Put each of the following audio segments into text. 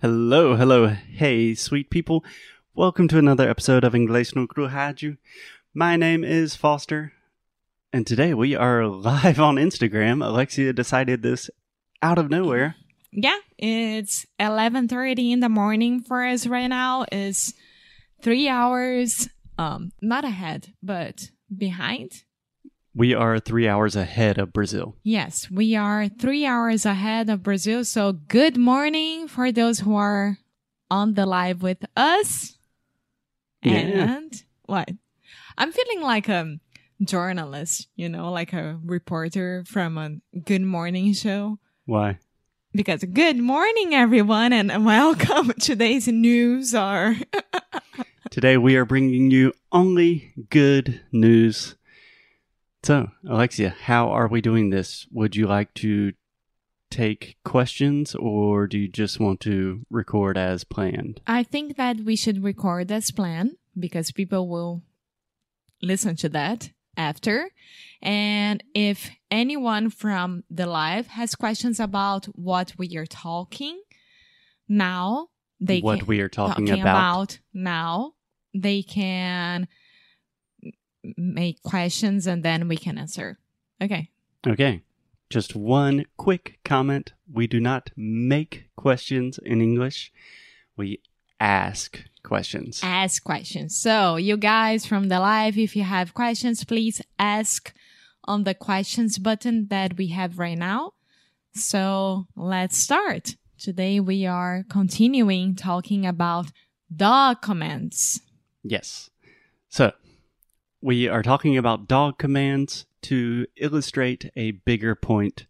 Hello, hello, hey, sweet people. Welcome to another episode of Inglês no Rádio. My name is Foster, and today we are live on Instagram. Alexia decided this out of nowhere. Yeah, it's 11:30 in the morning for us right now. Is 3 hours um not ahead, but behind. We are three hours ahead of Brazil. Yes, we are 3 hours ahead of Brazil. So good morning for those who are on the live with us. Yeah. And what? I'm feeling like a journalist, you know, like a reporter from a good morning show. Why? Because good morning, everyone, and welcome. Today's news are Today we are bringing you only good news. So, Alexia, how are we doing this? Would you like to take questions or do you just want to record as planned? I think that we should record as planned because people will listen to that after. And if anyone from the live has questions about what we are talking now, they what can, we are talking, about. now, they can make questions and then we can answer. Okay. Okay. Just one quick comment. We do not make questions in English. We ask questions. ask questions. So, you guys from the live, if you have questions, please ask on the questions button that we have right now. So, let's start. Today, we are continuing talking about dog commands. Yes. So, we are talking about dog commands to illustrate a bigger point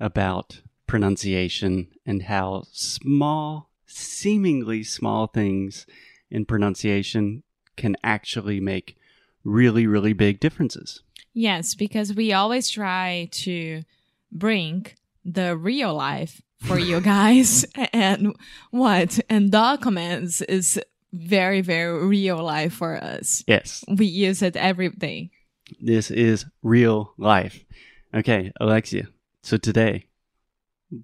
about pronunciation and how small, seemingly small things in pronunciation can actually make really, really big differences. Yes, because we always try to bring the real life for you guys and what and dog commands is very very real life for us Yes, we use it every day this is real life. Okay, Alexia. So today,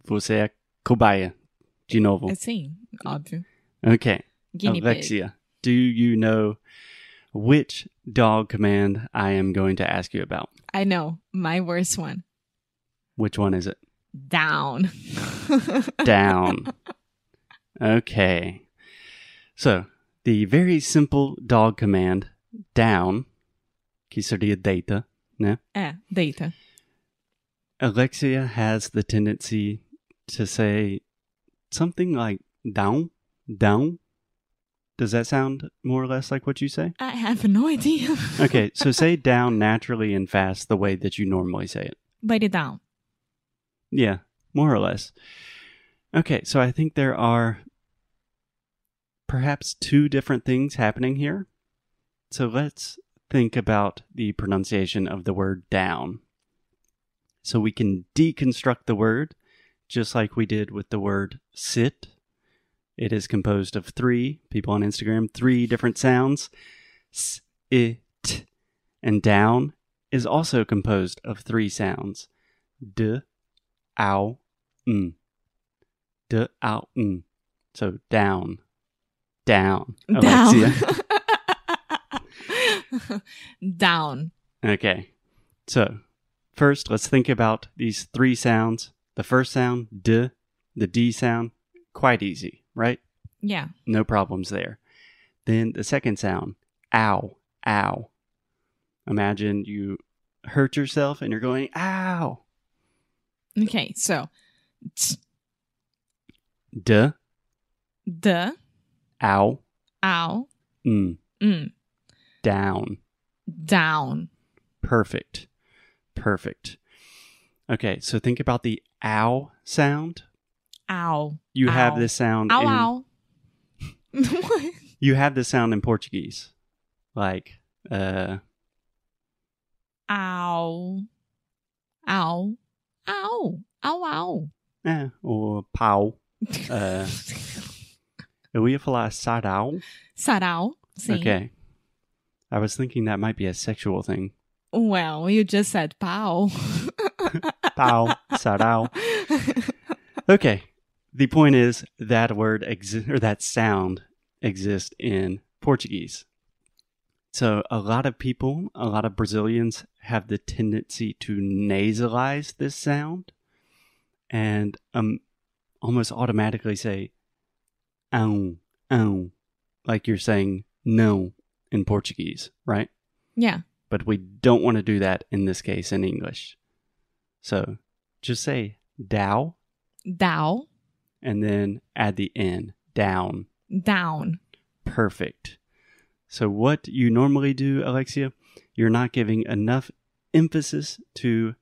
você é cobaia de novo. assim óbvio Okay, guinea pig Alexia, do you know which dog command I am going to ask you about? i know my worst one Which one is it? down Down. okay. So, the very simple dog command, down, que seria deita, né? é deita Alexia has the tendency to say something like down, down. Does that sound more or less like what you say? i have no idea Okay, so say down naturally and fast the way that you normally say it. bite it down Yeah, more or less. Okay, so I think there are perhaps two different things happening here. So let's think about the pronunciation of the word down. So we can deconstruct the word just like we did with the word sit. It is composed of three, people on Instagram, three different sounds. S, I, t. And down is also composed of three sounds. D, ow, n. D, ow, n. So down, down. Down down Okay. So, first, let's think about these three sounds. The first sound, d, the d sound, quite easy, right? yeah No problems there. Then the second sound, ow, ow. Imagine you hurt yourself and you're going, ow. okay so t- D, the ow, ow mm, mm, down. down Perfect. Perfect. Okay, so think about the ow sound. ow You have this sound ow in ow What? you have this sound in Portuguese. Like uh ow ow ow ow ow eh, or pau. Uh, eu ia falar sarau. sarau sim Okay. I was thinking that might be a sexual thing. well you just said pau Pau, sarau. Okay. the point is that word exi- or that sound exists in Portuguese. So a lot of people, a lot of Brazilians have the tendency to nasalize this sound and um almost automatically say "ão, ão," like you're saying no in Portuguese, right? Yeah. But we don't want to do that in this case in English. So just say "dao" Down. and then add the n down. Down. Perfect. So, what you normally do, Alexia, you're not giving enough emphasis to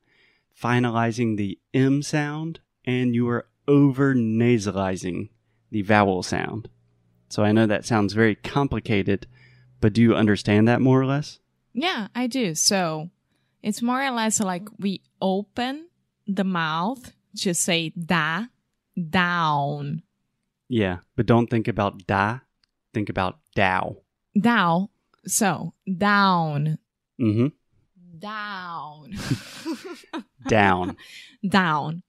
finalizing the M sound and you are over nasalizing the vowel sound. So, I know that sounds very complicated, but do you understand that more or less? Yeah, I do. So it's more or less like we open the mouth to say da, down, Yeah, but don't think about da, think about dow. down. So down, Mm-hmm. down, Down. down.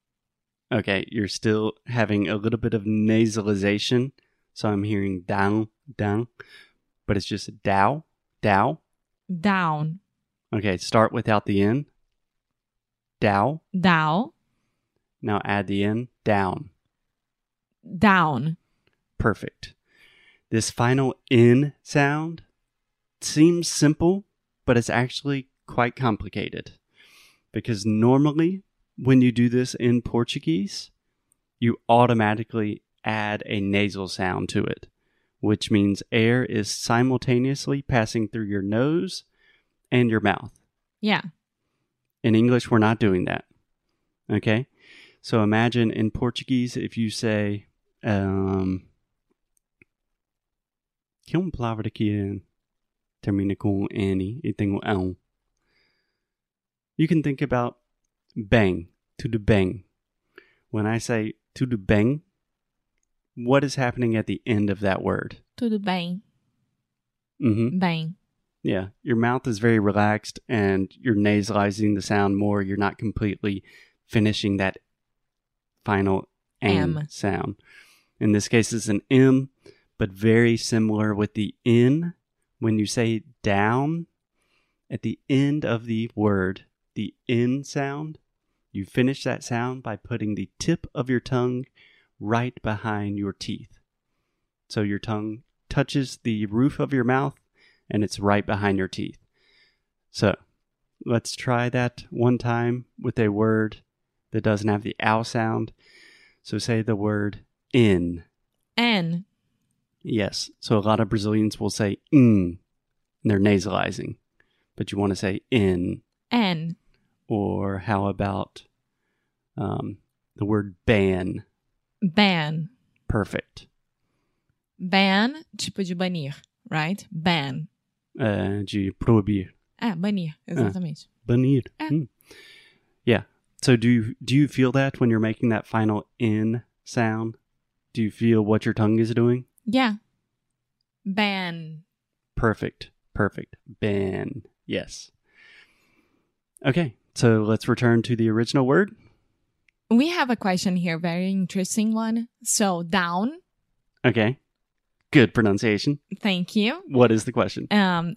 Okay, you're still having a little bit of nasalization. So I'm hearing down, down, but it's just dow, dow. down, Okay, start without the N. Dow. Dow. Now add the N, down. down. Perfect. This final N sound seems simple, but it's actually quite complicated. Because normally, when you do this in Portuguese, you automatically add a nasal sound to it, which means air is simultaneously passing through your nose and your mouth. Yeah. In English, we're not doing that. Okay? So imagine in Portuguese, if you say, um, que é uma palavra que termina com N e tem um. You can think about bang, tudo bem. When I say tudo bem, what is happening at the end of that word? Tudo bem, Mm-hmm. bem. Yeah, your mouth is very relaxed and you're nasalizing the sound more. You're not completely finishing that final M, M. sound. In this case, it's an M, but very similar with the N. When you say down, at the end of the word, the N sound, you finish that sound by putting the tip of your tongue right behind your teeth. So your tongue touches the roof of your mouth and it's right behind your teeth. So let's try that one time with a word that doesn't have the ow sound. So say the word in. N, Yes. So a lot of Brazilians will say and they're nasalizing, but you want to say in. N, Or how about um, the word ban? ban. Perfect. Ban, tipo de banir, right? Ban. Uh, de proibir. Ah, banir, exatamente. Banir. Ah. Hmm. Yeah. So do you do you feel that when you're making that final N sound? Do you feel what your tongue is doing? Yeah. Ban. Perfect. Perfect. Ban. Yes. Okay. So let's return to the original word. We have a question here, very interesting one. So down, Okay. Good pronunciation. thank you. What is the question? Um,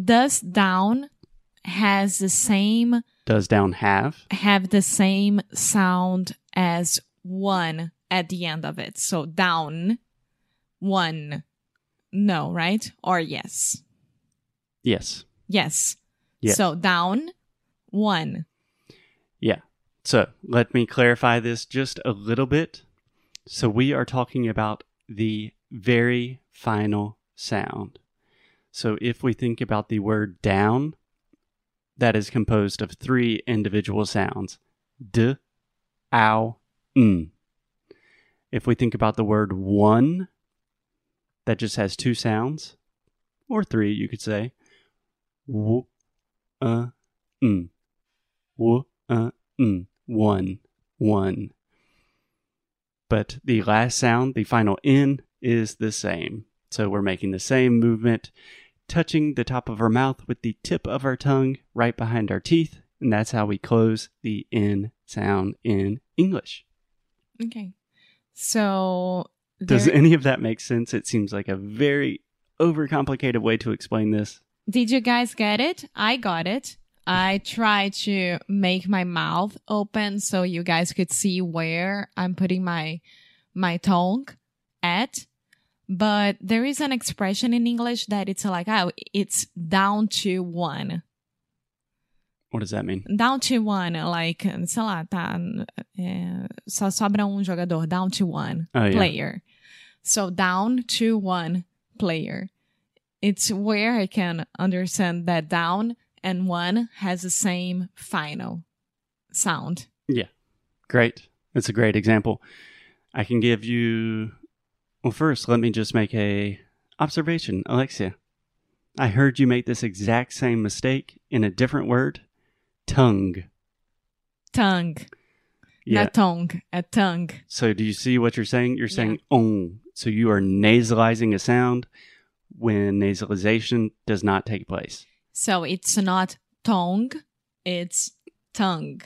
does down has the same Does down have? have the same sound as one at the end of it? So down, one, no, right? Or yes, Yes. yes. Yes. So down, one. Yeah. So let me clarify this just a little bit. So we are talking about the very final sound. So if we think about the word down, that is composed of three individual sounds d, ow, n. If we think about the word one, that just has two sounds, or three, you could say w, uh, n. W, uh, n. One, one. But the last sound, the final N, is the same. So we're making the same movement, touching the top of our mouth with the tip of our tongue right behind our teeth. And that's how we close the N sound in English. Okay. So Does any of that make sense? It seems like a very overcomplicated way to explain this. did you guys get it? I got it. I tried to make my mouth open so you guys could see where I'm putting my my tongue at. But there is an expression in English that it's like, oh, it's down to one. What does that mean? Down to one, like, sei lá, tá. é, só sobra um jogador, down to one Oh, yeah. player. So down to one player. It's where I can understand that down and one has the same final sound. Yeah. Great. That's a great example. I can give you Well, first, let me just make a observation, Alexia. I heard you make this exact same mistake in a different word, tongue. Tongue. Yeah. Not tongue, a tongue. So do you see what you're saying? You're saying on. So you are nasalizing a sound when nasalization does not take place. So it's not tongue, it's tongue.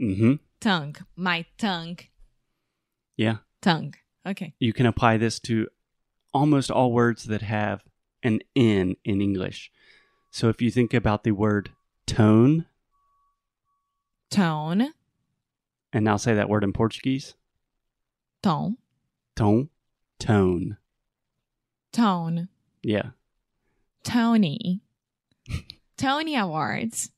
Mm-hmm. Tongue. My tongue. Yeah. Tongue. Okay. You can apply this to almost all words that have an N in English. So if you think about the word tone, Tone. and now say that word in Portuguese, Tom. tone, tone. Tone. Yeah. Tony. Tony Awards.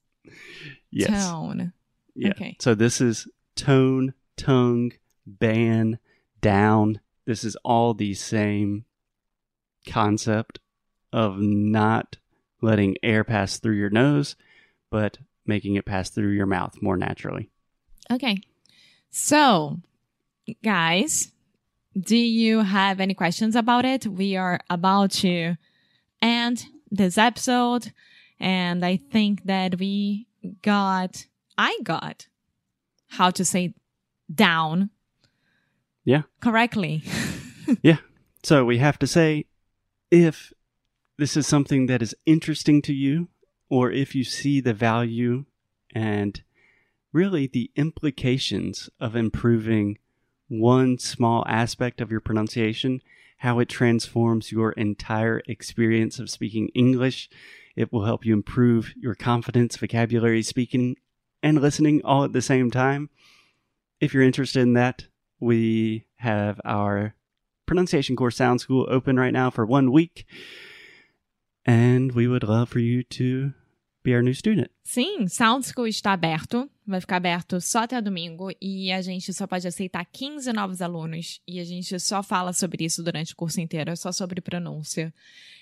Yes. Tone. Yeah. Okay. So this is tone, tongue, ban, down. This is all the same concept of not letting air pass through your nose, but making it pass through your mouth more naturally. Okay. So, guys, do you have any questions about it? We are about to end this episode, and I think that we got, I got how to say down. Yeah. Correctly. Yeah. So we have to say if this is something that is interesting to you, or if you see the value and really the implications of improving one small aspect of your pronunciation, how it transforms your entire experience of speaking English. It will help you improve your confidence, vocabulary, speaking, and listening all at the same time. If you're interested in that, we have our pronunciation course Sound School open right now for one week. And we would love for you to be our new student. Sim, Sound School está aberto, vai ficar aberto só até domingo e a gente só pode aceitar 15 novos alunos e a gente só fala sobre isso durante o curso inteiro, é só sobre pronúncia.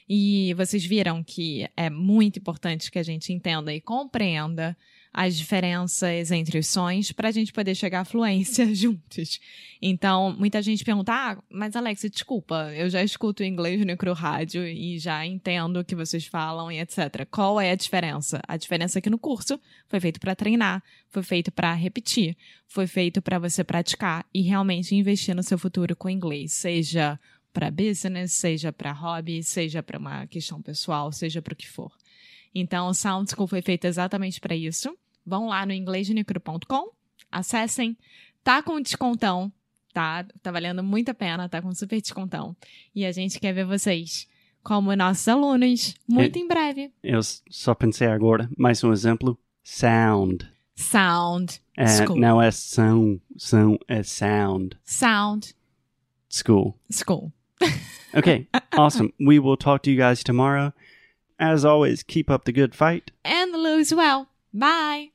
E vocês viram que é muito importante que a gente entenda e compreenda as diferenças entre os sons para a gente poder chegar à fluência juntos. Então, muita gente pergunta: ah, mas Alex, desculpa, eu já escuto inglês no micro rádio e já entendo o que vocês falam e etc. Qual é a diferença? A diferença é que no curso foi feito para treinar, foi feito para repetir, foi feito para você praticar e realmente investir no seu futuro com inglês, seja para business, seja para hobby, seja para uma questão pessoal, seja para o que for. Então, o Sound School foi feito exatamente para isso. Vão lá no inglêsnicro.com, acessem, tá com descontão, tá? Tá valendo muito a pena, tá com super descontão. E a gente quer ver vocês como nossos alunos muito É. em breve. Eu só pensei agora, mais um exemplo: sound. Sound É, School. não é som, som é sound. Sound School. School. Okay, awesome. We will talk to you guys tomorrow. As always, keep up the good fight. And lose well. Bye.